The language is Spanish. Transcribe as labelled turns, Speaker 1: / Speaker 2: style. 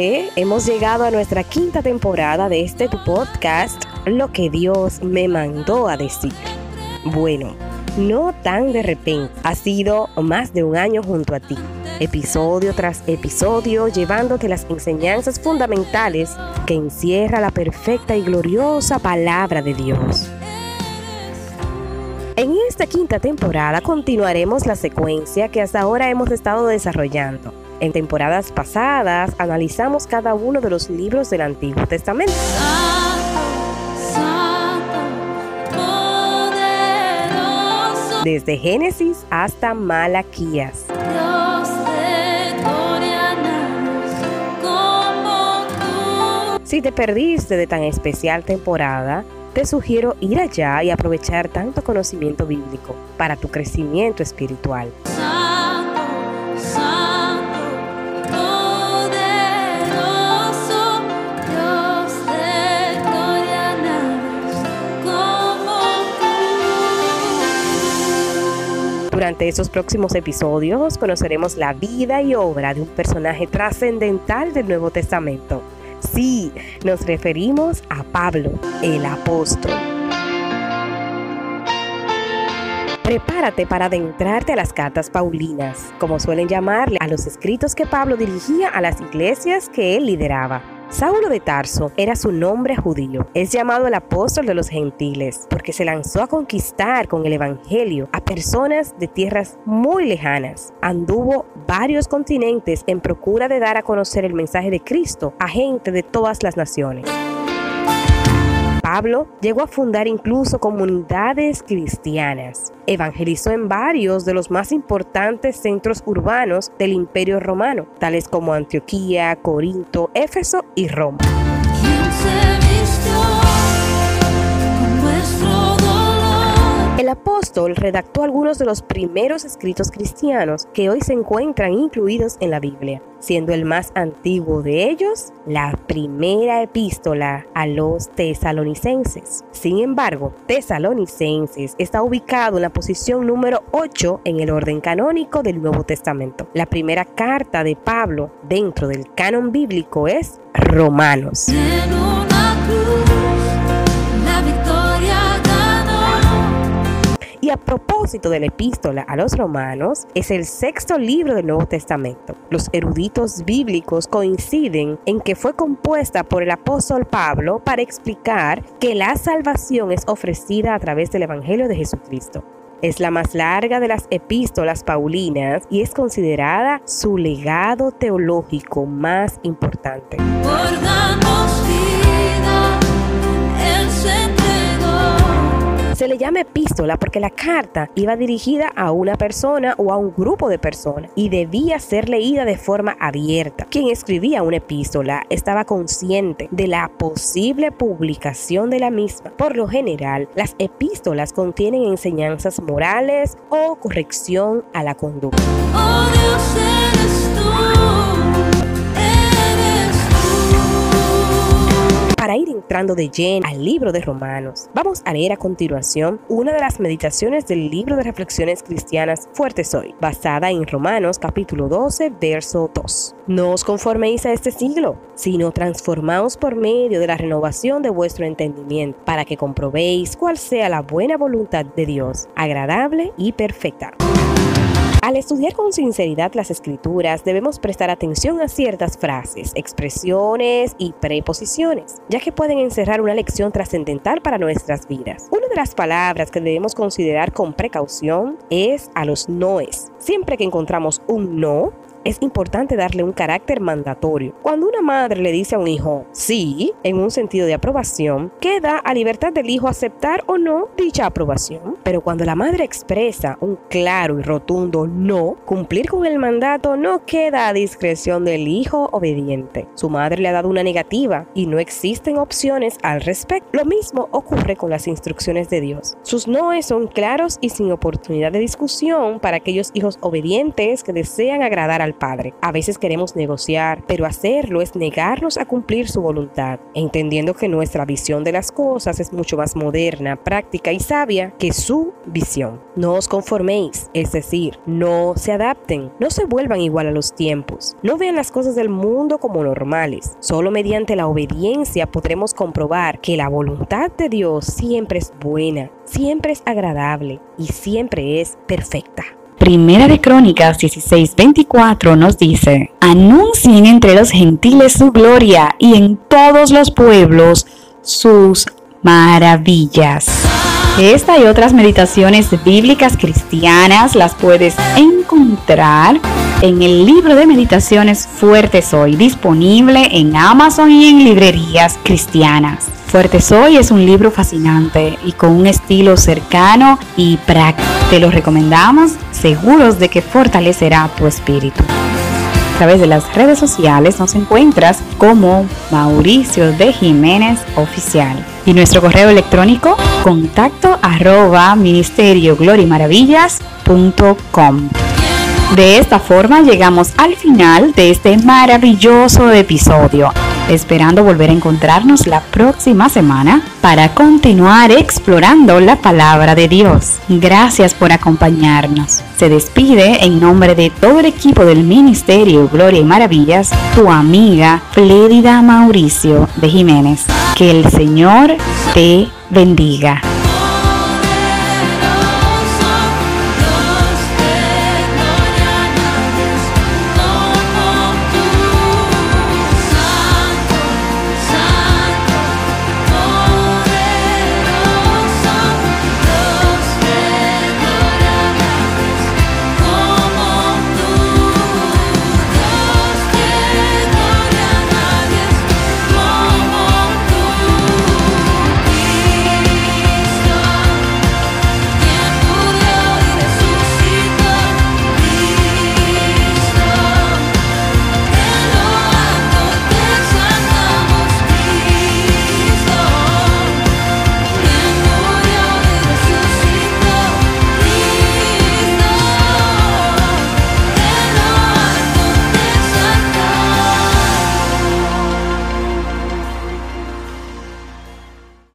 Speaker 1: Hemos llegado a nuestra quinta temporada de este podcast, Lo que Dios me mandó a decir. Bueno, no tan de repente, ha sido más de un año junto a ti, episodio tras episodio, llevándote las enseñanzas fundamentales que encierra la perfecta y gloriosa palabra de Dios. En esta quinta temporada continuaremos la secuencia que hasta ahora hemos estado desarrollando en temporadas pasadas analizamos cada uno de los libros del Antiguo Testamento. Desde Génesis hasta Malaquías. Si te perdiste de tan especial temporada, te sugiero ir allá y aprovechar tanto conocimiento bíblico para tu crecimiento espiritual. Durante esos próximos episodios conoceremos la vida y obra de un personaje trascendental del Nuevo Testamento. Sí, nos referimos a Pablo, el apóstol. Prepárate para adentrarte a las cartas paulinas, como suelen llamarle a los escritos que Pablo dirigía a las iglesias que él lideraba. Saulo de Tarso era su nombre judío. Es llamado el apóstol de los gentiles porque se lanzó a conquistar con el evangelio a personas de tierras muy lejanas. Anduvo varios continentes en procura de dar a conocer el mensaje de Cristo a gente de todas las naciones. Pablo llegó a fundar incluso comunidades cristianas. Evangelizó en varios de los más importantes centros urbanos del Imperio Romano, tales como Antioquía, Corinto, Éfeso y Roma. Redactó algunos de los primeros escritos cristianos que hoy se encuentran incluidos en la Biblia, siendo el más antiguo de ellos la primera epístola a los tesalonicenses. Sin embargo, tesalonicenses está ubicado en la posición número 8 en el orden canónico del Nuevo Testamento. La primera carta de Pablo dentro del canon bíblico es Romanos. A propósito de la epístola a los romanos, es el sexto libro del Nuevo Testamento. Los eruditos bíblicos coinciden en que fue compuesta por el apóstol Pablo para explicar que la salvación es ofrecida a través del Evangelio de Jesucristo. Es la más larga de las epístolas paulinas y es considerada su legado teológico más importante. Le llama epístola porque la carta iba dirigida a una persona o a un grupo de personas y debía ser leída de forma abierta. Quien escribía una epístola estaba consciente de la posible publicación de la misma. Por lo general, las epístolas contienen enseñanzas morales o corrección a la conducta. Oh, para ir entrando de lleno al libro de Romanos, vamos a leer a continuación una de las meditaciones del libro de reflexiones cristianas Fuertes Hoy, basada en Romanos capítulo 12, verso 2. No os conforméis a este siglo, sino transformaos por medio de la renovación de vuestro entendimiento, para que comprobéis cuál sea la buena voluntad de Dios, agradable y perfecta. Al estudiar con sinceridad las escrituras debemos prestar atención a ciertas frases, expresiones y preposiciones, ya que pueden encerrar una lección trascendental para nuestras vidas. Una de las palabras que debemos considerar con precaución es a los noes. Siempre que encontramos un no, es importante darle un carácter mandatorio. Cuando una madre le dice a un hijo sí, en un sentido de aprobación, queda a libertad del hijo aceptar o no dicha aprobación. Pero cuando la madre expresa un claro y rotundo no, cumplir con el mandato no queda a discreción del hijo obediente. Su madre le ha dado una negativa y no existen opciones al respecto. Lo mismo ocurre con las instrucciones de Dios. Sus noes son claros y sin oportunidad de discusión para aquellos hijos obedientes que desean agradar al Padre. A veces queremos negociar, pero hacerlo es negarnos a cumplir su voluntad, entendiendo que nuestra visión de las cosas es mucho más moderna, práctica y sabia que su visión. No os conforméis, es decir, no se adapten, no se vuelvan igual a los tiempos, no vean las cosas del mundo como normales. Solo mediante la obediencia podremos comprobar que la voluntad de Dios siempre es buena, siempre es agradable y siempre es perfecta.
Speaker 2: Primera de Crónicas 16:24 nos dice, anuncien entre los gentiles su gloria y en todos los pueblos sus maravillas. Esta y otras meditaciones bíblicas cristianas las puedes encontrar en el libro de meditaciones Fuerte Soy, disponible en Amazon y en librerías cristianas. Fuerte Soy es un libro fascinante y con un estilo cercano y práctico. Te lo recomendamos, seguros de que fortalecerá tu espíritu. A través de las redes sociales nos encuentras como Mauricio de Jiménez Oficial y nuestro correo electrónico contacto arroba ministerio De esta forma llegamos al final de este maravilloso episodio esperando volver a encontrarnos la próxima semana para continuar explorando la palabra de Dios. Gracias por acompañarnos. Se despide en nombre de todo el equipo del Ministerio Gloria y Maravillas, tu amiga Flédida Mauricio de Jiménez. Que el Señor te bendiga.